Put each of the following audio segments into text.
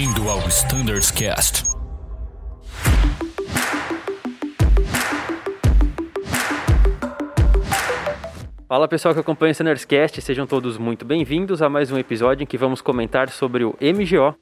Bem-vindo ao Standards Cast. Fala pessoal que acompanha o Standards Cast, sejam todos muito bem-vindos a mais um episódio em que vamos comentar sobre o MGO.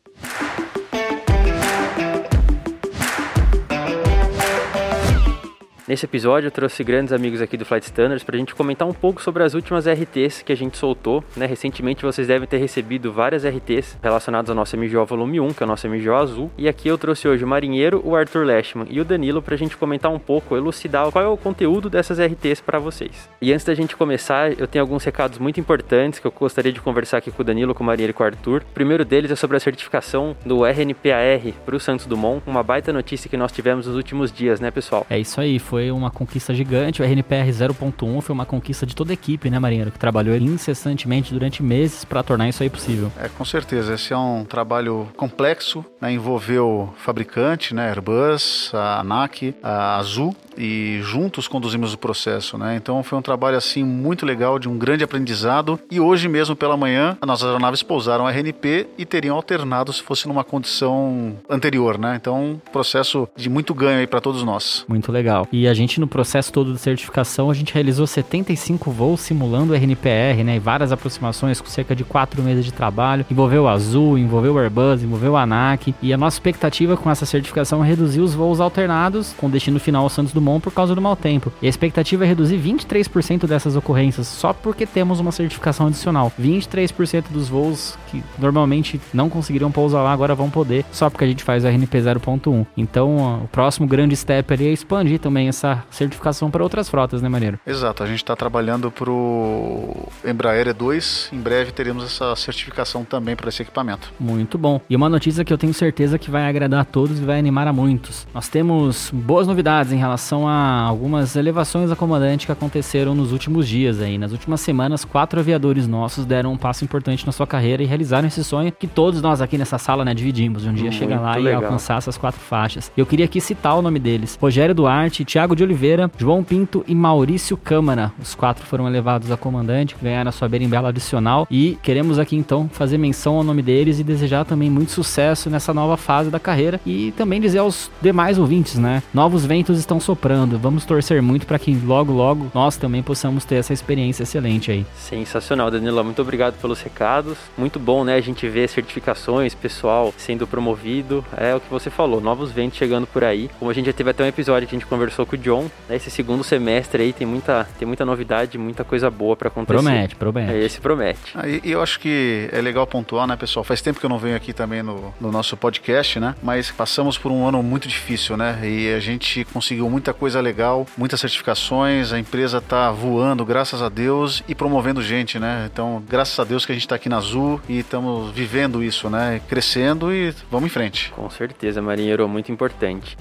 Nesse episódio eu trouxe grandes amigos aqui do Flight Standards para a gente comentar um pouco sobre as últimas RTs que a gente soltou. Né? Recentemente vocês devem ter recebido várias RTs relacionadas ao nosso MGO Volume 1, que é o nosso MGO azul. E aqui eu trouxe hoje o Marinheiro, o Arthur Lashman e o Danilo para a gente comentar um pouco, elucidar qual é o conteúdo dessas RTs para vocês. E antes da gente começar, eu tenho alguns recados muito importantes que eu gostaria de conversar aqui com o Danilo, com o Marinheiro e com o Arthur. O primeiro deles é sobre a certificação do RNPAR para o Santos Dumont, uma baita notícia que nós tivemos nos últimos dias, né pessoal? É isso aí, foi foi uma conquista gigante. O RNPR 0.1 foi uma conquista de toda a equipe, né, Marinheiro? Que trabalhou incessantemente durante meses para tornar isso aí possível. É, com certeza. Esse é um trabalho complexo, né? envolveu fabricante, né? Airbus, a ANAC, a Azul, e juntos conduzimos o processo, né? Então foi um trabalho assim muito legal, de um grande aprendizado. E hoje mesmo pela manhã, as nossas aeronaves pousaram a RNP e teriam alternado se fosse numa condição anterior, né? Então, processo de muito ganho aí para todos nós. Muito legal. E a gente no processo todo de certificação, a gente realizou 75 voos simulando RNPR, né? E várias aproximações com cerca de 4 meses de trabalho. Envolveu o Azul, envolveu o Airbus, envolveu a ANAC. E a nossa expectativa com essa certificação é reduzir os voos alternados com destino final ao Santos Dumont por causa do mau tempo. E a expectativa é reduzir 23% dessas ocorrências só porque temos uma certificação adicional. 23% dos voos que normalmente não conseguiriam pousar lá agora vão poder, só porque a gente faz o RNP 0.1. Então, o próximo grande step ali é expandir também essa certificação para outras frotas, né, Maneiro? Exato, a gente está trabalhando para o Embraer E2. Em breve teremos essa certificação também para esse equipamento. Muito bom. E uma notícia que eu tenho certeza que vai agradar a todos e vai animar a muitos. Nós temos boas novidades em relação relação a algumas elevações a comandante que aconteceram nos últimos dias aí. Nas últimas semanas, quatro aviadores nossos deram um passo importante na sua carreira e realizaram esse sonho que todos nós aqui nessa sala, né, dividimos. De um dia Muito chegar lá legal. e alcançar essas quatro faixas. Eu queria aqui citar o nome deles. Rogério Duarte, Thiago de Oliveira, João Pinto e Maurício Câmara. Os quatro foram elevados a comandante, ganharam a sua berimbela adicional e queremos aqui então fazer menção ao nome deles e desejar também muito sucesso nessa nova fase da carreira e também dizer aos demais ouvintes, né? Novos ventos estão soprando soprando. Vamos torcer muito para que logo, logo nós também possamos ter essa experiência excelente aí. Sensacional, Danilo. Muito obrigado pelos recados. Muito bom, né? A gente ver certificações, pessoal sendo promovido. É o que você falou, novos ventos chegando por aí. Como a gente já teve até um episódio que a gente conversou com o John, né? esse segundo semestre aí tem muita, tem muita novidade, muita coisa boa para acontecer. Promete, promete. É, esse promete. Ah, e, e, eu acho que é legal pontuar, né, pessoal? Faz tempo que eu não venho aqui também no, no nosso podcast, né? Mas passamos por um ano muito difícil, né? E a gente conseguiu muita coisa legal, muitas certificações, a empresa tá voando, graças a Deus, e promovendo gente, né? Então, graças a Deus que a gente está aqui na Azul e estamos vivendo isso, né? Crescendo e vamos em frente. Com certeza, marinheiro, muito importante.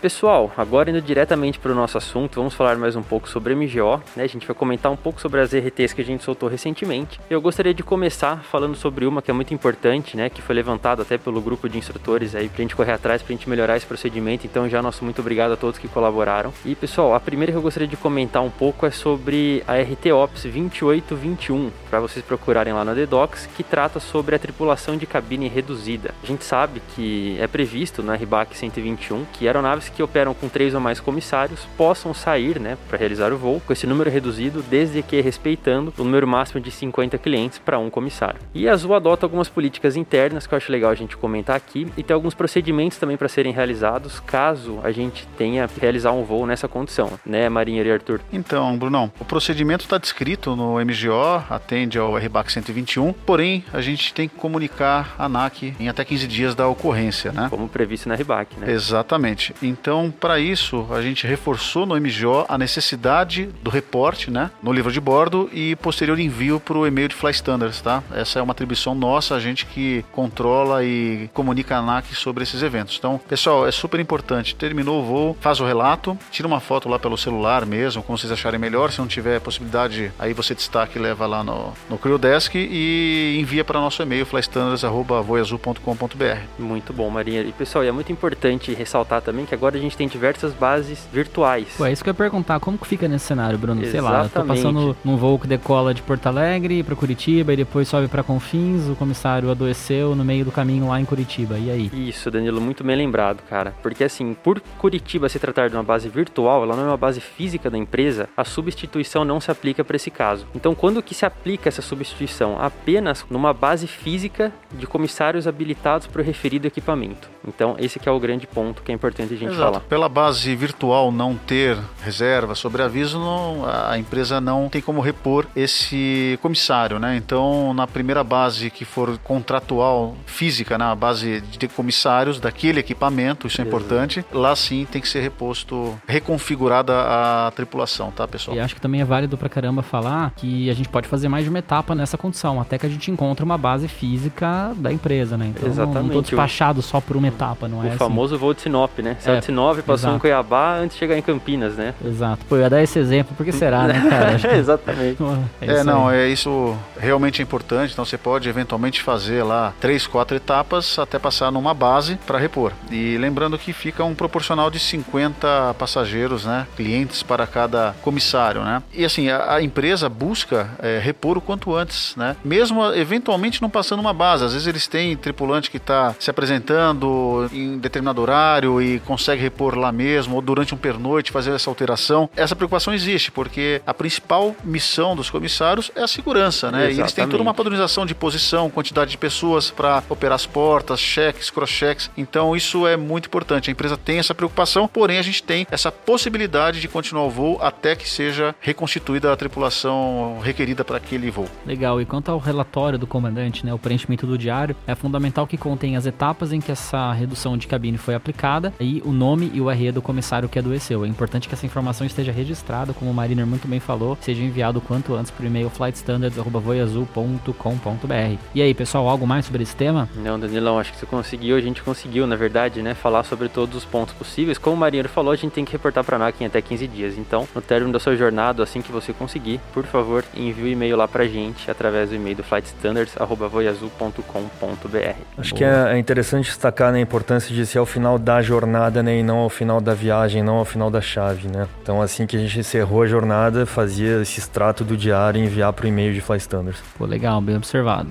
Pessoal, agora indo diretamente para o nosso assunto, vamos falar mais um pouco sobre MGO, né? A gente vai comentar um pouco sobre as RTs que a gente soltou recentemente. Eu gostaria de começar falando sobre uma que é muito importante, né? Que foi levantada até pelo grupo de instrutores aí pra gente correr atrás, pra gente melhorar esse procedimento. Então já nosso muito obrigado a todos que colaboraram. E pessoal, a primeira que eu gostaria de comentar um pouco é sobre a RT Ops 2821, para vocês procurarem lá na DDocs, que trata sobre a tripulação de cabine reduzida. A gente sabe que é previsto na RBAC 121 que aeronaves que operam com três ou mais comissários possam sair né, para realizar o voo com esse número reduzido, desde que respeitando o número máximo de 50 clientes para um comissário. E a Azul adota algumas políticas internas que eu acho legal a gente comentar aqui e tem alguns procedimentos também para serem realizados caso a gente tenha que realizar um voo nessa condição, né, Marinheiro e Arthur? Então, Brunão, o procedimento está descrito no MGO, atende ao RBAC 121, porém a gente tem que comunicar a ANAC em até 15 dias da ocorrência, né? Como previsto na RBAC, né? Exatamente. Então, para isso, a gente reforçou no MGO a necessidade do reporte, né, no livro de bordo e posterior envio para o e-mail de Fly Standards, tá? Essa é uma atribuição nossa, a gente que controla e comunica a ANAC sobre esses eventos. Então, pessoal, é super importante. Terminou o voo, faz o relato, tira uma foto lá pelo celular mesmo, como vocês acharem melhor. Se não tiver possibilidade, aí você destaca e leva lá no, no Crew Desk e envia para nosso e-mail flystandards.voiazul.com.br. Muito bom, Marinha. E pessoal, é muito importante ressaltar também que agora agora a gente tem diversas bases virtuais. Pô, é isso que eu ia perguntar, como que fica nesse cenário, Bruno? Sei lá, eu tô Exatamente. passando num voo que decola de Porto Alegre pra Curitiba e depois sobe pra Confins, o comissário adoeceu no meio do caminho lá em Curitiba. E aí? Isso, Danilo, muito bem lembrado, cara. Porque assim, por Curitiba se tratar de uma base virtual, ela não é uma base física da empresa, a substituição não se aplica para esse caso. Então, quando que se aplica essa substituição? Apenas numa base física de comissários habilitados para o referido equipamento. Então, esse que é o grande ponto que é importante a gente Exato. falar. Pela base virtual não ter reserva sobre aviso, não- a empresa não tem como repor esse comissário, né? Então, na primeira base que for contratual física, na base de comissários daquele equipamento, isso é Beleza. importante, lá sim tem que ser reposto, reconfigurada a tripulação, tá, pessoal? E acho que também é válido pra caramba falar que a gente pode fazer mais de uma etapa nessa condição, até que a gente encontre uma base física da empresa, né? Então não- não Exatamente. tô despachado só por uma etapa, não é o assim. famoso voo de Sinop, né? Saiu É, de Sinop, passou em exato. Cuiabá antes de chegar em Campinas, né? Exato. Pô, eu ia dar esse exemplo, por que será, né, cara? Que- Exatamente. É, É, não, aí. é isso realmente é importante. Então você pode eventualmente fazer lá três, quatro etapas até passar numa base para repor. E lembrando que fica um proporcional de 50 passageiros, né, clientes para cada comissário, né. E assim a, a empresa busca é, repor o quanto antes, né, mesmo eventualmente não passando uma base. Às vezes eles têm tripulante que está se apresentando em determinado horário e consegue repor lá mesmo ou durante um pernoite fazer essa alteração. Essa preocupação existe porque a principal missão dos comissários é a segurança, né? E eles têm toda uma Exatamente. padronização de posição, quantidade de pessoas para operar as portas, cheques, cross-cheques. Então isso é muito importante. A empresa tem essa preocupação, porém a gente tem essa possibilidade de continuar o voo até que seja reconstituída a tripulação requerida para aquele voo. Legal, e quanto ao relatório do comandante, né, o preenchimento do diário, é fundamental que contém as etapas em que essa redução de cabine foi aplicada e o nome e o RE do comissário que adoeceu. É importante que essa informação esteja registrada, como o Mariner muito bem falou, seja enviado o quanto antes por e-mail flightstandards.voiazul.com.br. E aí, pessoal, algo mais sobre esse tema? Não, Danilão, acho que você conseguiu, a gente conseguiu, na verdade, né, falar sobre todos os pontos possíveis. Como o Marinheiro falou, a gente tem que reportar para a NAC em até 15 dias. Então, no término da sua jornada, assim que você conseguir, por favor, envie o e-mail lá pra gente através do e-mail do flightstandards@voiazul.com.br. Acho que é é interessante destacar né, a importância de ser ao final da jornada né, e não ao final da viagem, não ao final da chave. Né? Então, assim que a gente encerrou a jornada, fazia esse extrato do diário e enviar para o e-mail de Fly Standards. Pô, legal, bem observado.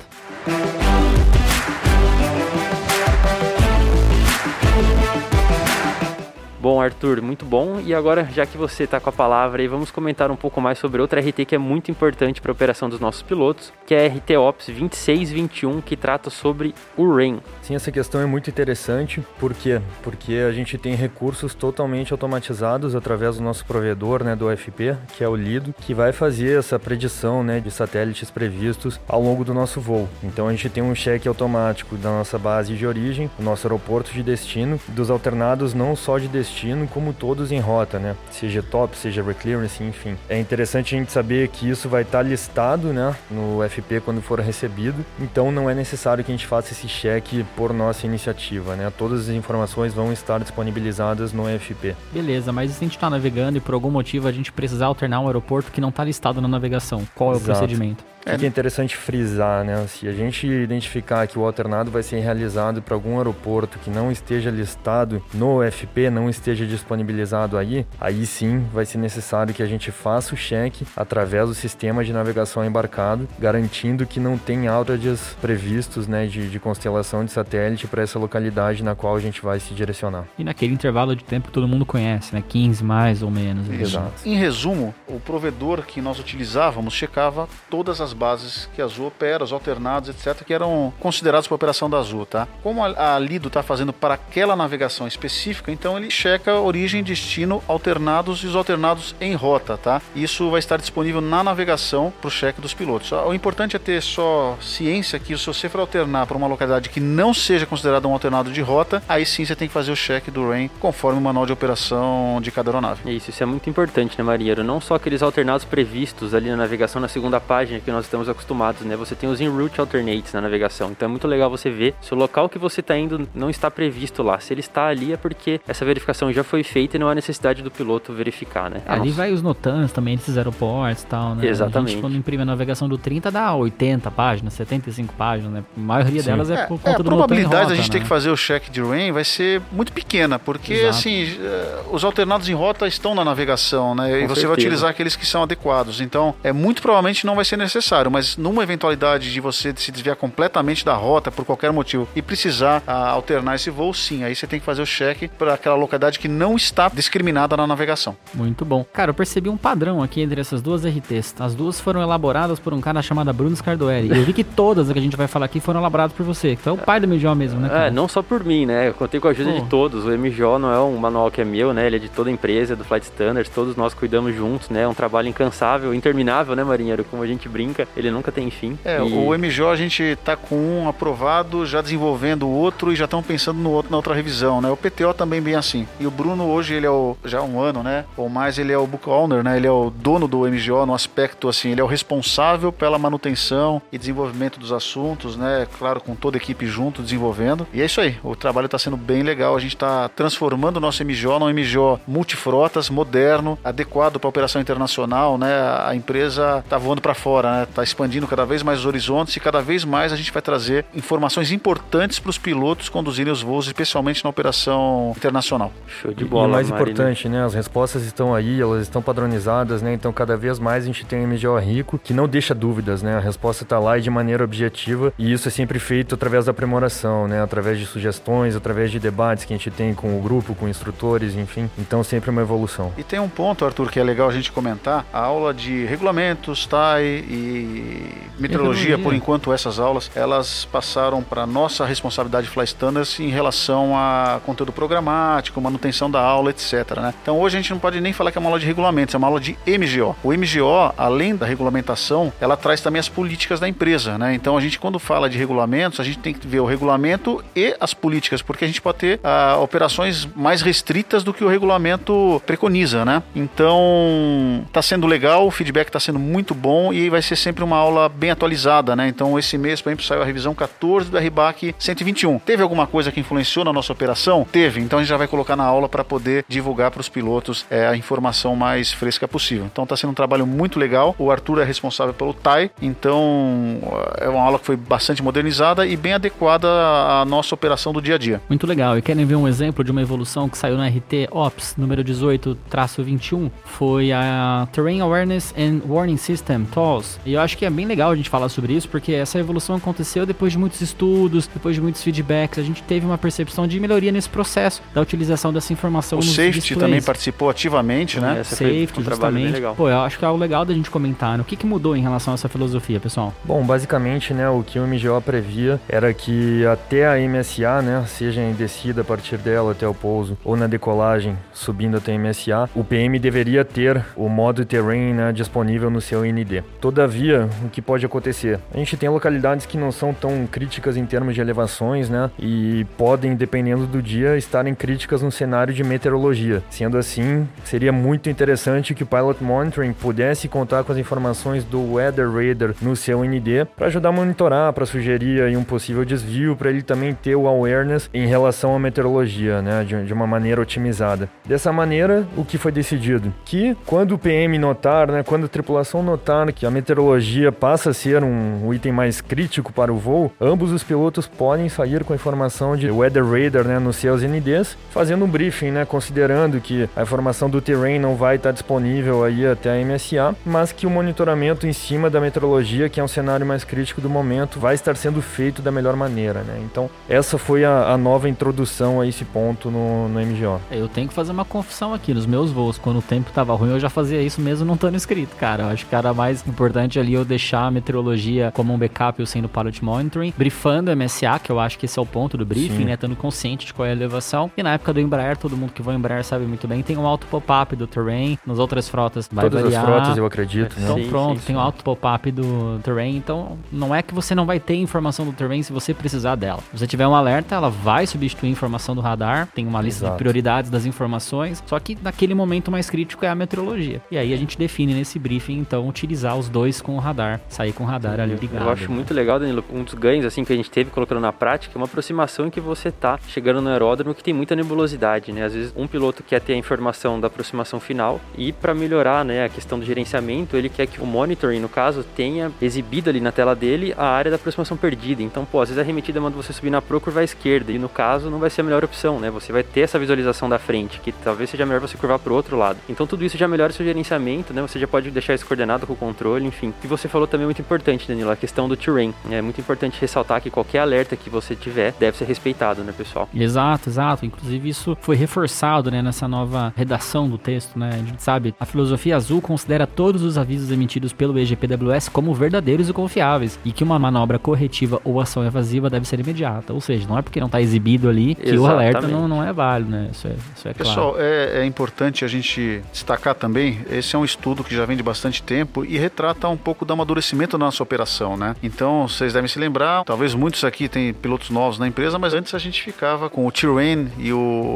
Bom, Arthur, muito bom. E agora, já que você está com a palavra aí, vamos comentar um pouco mais sobre outra RT que é muito importante para a operação dos nossos pilotos, que é a RT Ops 2621, que trata sobre o RAIN. Sim, essa questão é muito interessante. Por quê? Porque a gente tem recursos totalmente automatizados através do nosso provedor, né, do UFP, que é o Lido, que vai fazer essa predição, né, de satélites previstos ao longo do nosso voo. Então a gente tem um cheque automático da nossa base de origem, do nosso aeroporto de destino, dos alternados não só de destino, como todos em rota, né? Seja top, seja reclearance, enfim. É interessante a gente saber que isso vai estar listado, né, no FP quando for recebido. Então não é necessário que a gente faça esse cheque por nossa iniciativa, né? Todas as informações vão estar disponibilizadas no FP. Beleza, mas e se a gente tá navegando e por algum motivo a gente precisar alternar um aeroporto que não tá listado na navegação, qual é o Exato. procedimento? O que é interessante frisar, né? Se a gente identificar que o alternado vai ser realizado para algum aeroporto que não esteja listado no FP, não esteja disponibilizado aí, aí sim vai ser necessário que a gente faça o cheque através do sistema de navegação embarcado, garantindo que não tem outages previstos, né, de, de constelação de satélite para essa localidade na qual a gente vai se direcionar. E naquele intervalo de tempo que todo mundo conhece, né? 15 mais ou menos. ali. Exato. Em resumo, o provedor que nós utilizávamos checava todas as bases que a Azul opera, os alternados, etc., que eram considerados para a operação da Azul, tá? Como a, Lido está fazendo para aquela navegação específica, então ele checa origem, destino, alternados e os alternados em rota, tá? Isso vai estar disponível na navegação para o cheque dos pilotos. O importante é ter só ciência que se você for alternar para uma localidade que não seja considerada um alternado de rota, aí sim você tem que fazer o cheque do RAIN conforme o manual de operação de cada aeronave. Isso, isso é muito importante, né, Marinheiro? Não só aqueles alternados previstos ali na navegação na segunda página que nós estamos acostumados, né? Você tem os in-route alternates na navegação. Então é muito legal você ver se o local que você está indo não está previsto lá. Se ele está ali é porque essa verificação já foi feita e não há necessidade do piloto verificar, né? Ali vai os notans também desses aeroportos e tal, né? Exatamente. A gente, quando imprime a navegação do 30, dá 80 páginas, 75 páginas, né? A maioria Sim. delas é, É, por é, conta a do notan em probabilidade rota, da gente ter né? que fazer o check de rain vai ser muito pequena, porque Exato. assim, eh, os alternados em rota estão na navegação, né? e Com você vai certeza. utilizar aqueles que são adequados. Então, é muito provavelmente não vai ser necessário, mas numa eventualidade de você se desviar completamente da rota por qualquer motivo e precisar ah, alternar esse voo, sim, aí você tem que fazer o check para aquela localidade que não está discriminada na navegação. Muito bom. Cara, eu percebi um padrão aqui entre essas duas RTs. As duas foram elaboradas por um cara chamado Bruno Scardoelli. E eu vi que todas que a gente vai falar aqui foram elaboradas por você. Então é o pai do MGO mesmo, né, cara? É, não só por mim, né? Eu contei com a ajuda Pô. de todos. O MJO não é um manual que é meu, né? Ele é de toda a empresa, do Flight Standards. Todos nós cuidamos juntos, né? É um trabalho incansável, interminável, né, marinheiro? Como a gente brinca, ele nunca tem fim. É, E- o MJO a gente tá com um aprovado, já desenvolvendo o outro e já estão pensando no outro na outra revisão, né? O PTO também bem assim. E o Bruno hoje ele é o já há um ano, né? Ou mais ele é o book owner, né? Ele é o dono do MGO no aspecto assim, ele é o responsável pela manutenção e desenvolvimento dos assuntos, né? Claro, com toda a equipe junto desenvolvendo. E é isso aí. O trabalho está sendo bem legal. A gente está transformando o nosso MGO num MGO multifrotas, moderno, adequado para operação internacional, né? A empresa está voando para fora, né? Está expandindo cada vez mais os horizontes e cada vez mais a gente vai trazer informações importantes para os pilotos conduzirem os voos, especialmente na operação internacional. Show de bola, e o mais Marina. importante, né? As respostas estão aí, elas estão padronizadas, né? Então cada vez mais a gente tem um MGO rico que não deixa dúvidas, né? A resposta está lá e de maneira objetiva e isso é sempre feito através da aprimoração, né? Através de sugestões, através de debates que a gente tem com o grupo, com instrutores, enfim. Então sempre uma evolução. E tem um ponto, Arthur, que é legal a gente comentar. A aula de regulamentos, TAI e meteorologia, Meteorologia. por enquanto essas aulas, elas passaram para nossa responsabilidade Fly Standards em relação a conteúdo programático, manutenção da aula, etc. Né? Então hoje a gente não pode nem falar que é uma aula de regulamentos, é uma aula de MGO. O MGO, além da regulamentação, ela traz também as políticas da empresa. Né? Então a gente, quando fala de regulamentos, a gente tem que ver o regulamento e as políticas, porque a gente pode ter ah, operações mais restritas do que o regulamento preconiza, né? Então, tá sendo legal, o feedback tá sendo muito bom e vai ser sempre uma aula bem atualizada, né? Então, esse mês, por exemplo, saiu a revisão 14 do RBAC 121. Teve alguma coisa que influenciou na nossa operação? Teve. Então, a gente já vai colocar na aula para poder divulgar para os pilotos é, a informação mais fresca possível. Então, tá sendo um trabalho muito legal. O Arthur é responsável pelo TAI, então é uma aula que foi bastante modernizada e bem adequada à nossa operação do dia a dia. Muito legal. E querem ver um exemplo de uma evolução que saiu no RT Ops número 18-21? Foi a Terrain Awareness and Warning System, TOS. E eu acho que é bem legal a gente falar sobre isso, porque essa evolução aconteceu depois de muitos estudos, depois de muitos feedbacks. A gente teve uma percepção de melhoria nesse processo da utilização dessa informação O nos safety displays. também participou ativamente, né? Essa foi Safety, um justamente. legal. Pô, eu acho que é algo legal da gente comentar. né? O que, que mudou em relação a essa filosofia, pessoal? Bom, basicamente, né, o que o MGO previa era que até a MSA, né, seja em descida a partir dela até o pouso ou na decolagem subindo até a MSA, o PM deveria ter o modo terrain né, disponível no seu ND. Todavia, o que pode acontecer? A gente tem localidades que não são tão críticas em termos de elevações, né, e podem, dependendo do dia, estarem críticas no cenário de meteorologia. Sendo assim, seria muito interessante que o Pilot Monitoring pudesse contar com as informações do Weather Radar no seu ND para ajudar a monitorar, para sugerir aí um possível desvio, para ele também ter o awareness em relação à meteorologia, né, de, de uma maneira otimizada. Dessa maneira, o que foi decidido? Que quando o PM notar, né, quando a tripulação notar que a meteorologia passa a ser um, item mais crítico para o voo, ambos os pilotos podem sair com a informação de Weather Radar né, nos seus NDs, fazendo um briefing, né, considerando que a informação do terrain não vai estar disponível aí até a MSA, mas que o monitoramento em cima da meteorologia, que é um cenário mais crítico do momento, vai estar sendo feito da melhor maneira. Né? Então, essa foi a, a nova introdução a esse ponto no, no MGO. Eu tenho que fazer uma confissão aqui. Nos meus voos, quando o tempo tava ruim, eu já fazia isso mesmo não estando inscrito, cara. Eu acho que era mais importante ali eu deixar a meteorologia como um backup, eu sendo pilot monitoring, briefando a MSA, que eu acho que esse é o ponto do briefing, Sim. né? Estando consciente de qual é a elevação. E na época do Embraer, todo mundo que voa Embraer sabe muito bem, tem um auto pop-up do terrain. Nas outras frotas vai Todas variar. as frotas, eu acredito. Né? Então Sim, pronto, sim, tem o sim. auto pop-up do terrain, então não é que você não vai ter informação do terrain se você precisar dela. Se você tiver um alerta, ela vai substituir a informação do radar, tem uma lista de Exato. prioridades das informações, só que naquele momento mais crítico é a meteorologia. E aí a gente define nesse briefing, então, utilizar os dois com o radar, sair com o radar ali ligado. Eu acho muito legal, Danilo, um dos ganhos assim que a gente teve colocando na prática é uma aproximação em que você tá chegando no aeródromo que tem muita nebulosidade, né? Às vezes um piloto quer ter a informação da aproximação final e para melhorar, né, a questão do gerenciamento, ele quer que o monitoring, no caso, tenha exibido ali na tela dele a área da aproximação perdida. Então, pô, às vezes a remetida manda você subir na pro curva à esquerda e no caso não vai ser a melhor opção, né? Você vai ter essa visualização da frente, que talvez seja melhor você curvar para o outro lado. Então tudo isso já melhora o seu gerenciamento, né? Você já pode deixar isso coordenado com o controle, enfim. E você falou também muito importante, Danilo, a questão do terrain. É muito importante ressaltar que qualquer alerta que você tiver deve ser respeitado, né, pessoal? Exato, exato. Inclusive isso foi reforçado, né, nessa nova redação do texto, né? A gente sabe, a filosofia azul considera todos os avisos emitidos pelo EGPWS como verdadeiros e confiáveis e que uma manobra corretiva ou ação evasiva deve ser imediata. Ou seja, não é porque não está exibido ali que Exatamente. o alerta não, não é válido, né? Isso é, isso é claro. Pessoal, é, é importante a gente destacar também, esse é um estudo que já vem de bastante tempo e retrata um pouco do amadurecimento da nossa operação, né? Então, vocês devem se lembrar, talvez muitos aqui têm pilotos novos na empresa, mas antes a gente ficava com o terrain e,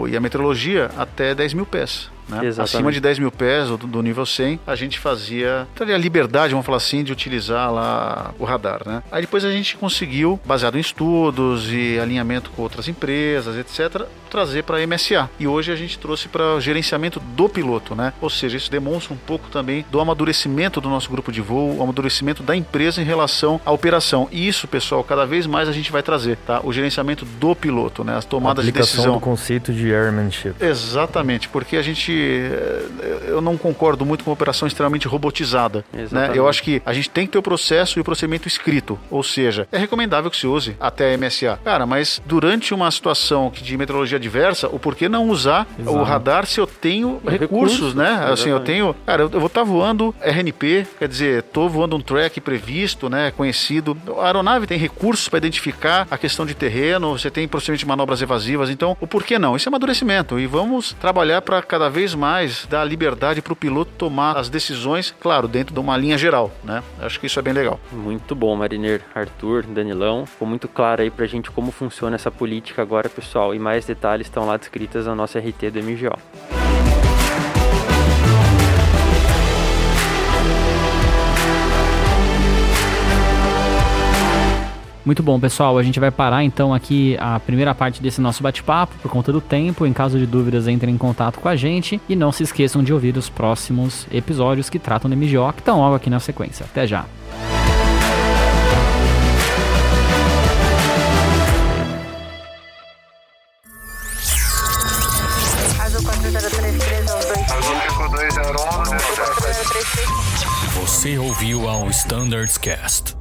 e a meteorologia até 10 mil pés. Né? Acima de 10 mil pés do, do nível 100, a gente fazia a liberdade, vamos falar assim, de utilizar lá o radar. Né? Aí depois a gente conseguiu, baseado em estudos e alinhamento com outras empresas, etc., trazer para a MSA. E hoje a gente trouxe para o gerenciamento do piloto, né? Ou seja, isso demonstra um pouco também do amadurecimento do nosso grupo de voo, o amadurecimento da empresa em relação à operação. E isso, pessoal, cada vez mais a gente vai trazer, tá? O gerenciamento do piloto, né? As tomadas de decisão. do conceito de airmanship. Exatamente, porque a gente eh, eu não concordo muito com uma operação extremamente robotizada, né? Eu acho que a gente tem que ter o processo e o procedimento escrito, ou seja, é recomendável que se use até a MSA. Cara, mas durante uma situação de meteorologia adversa, o porquê não usar Exato. o radar se eu tenho recursos, né? Exatamente. Assim, eu tenho, cara, eu, vou estar tá voando RNP, quer dizer, estou voando um track previsto, né, conhecido. A aeronave tem recursos para identificar a questão de terreno, você tem procedimento de manobras evasivas, então, o porquê não? Isso é amadurecimento e vamos trabalhar para cada vez mais dar liberdade para o piloto tomar as decisões, claro, dentro de uma linha geral, né? Acho que isso é bem legal. Muito bom, Mariner, Arthur, Danilão. Ficou muito claro aí pra gente como funciona essa política agora, pessoal, e mais detalhes detalhes estão lá descritas na nossa RT do MGO. Muito bom, pessoal. A gente vai parar então aqui a primeira parte desse nosso bate-papo por conta do tempo. Em caso de dúvidas, entrem em contato com a gente e não se esqueçam de ouvir os próximos episódios que tratam do MGO, que estão logo aqui na sequência. Até já. Você ouviu ao Standards Cast.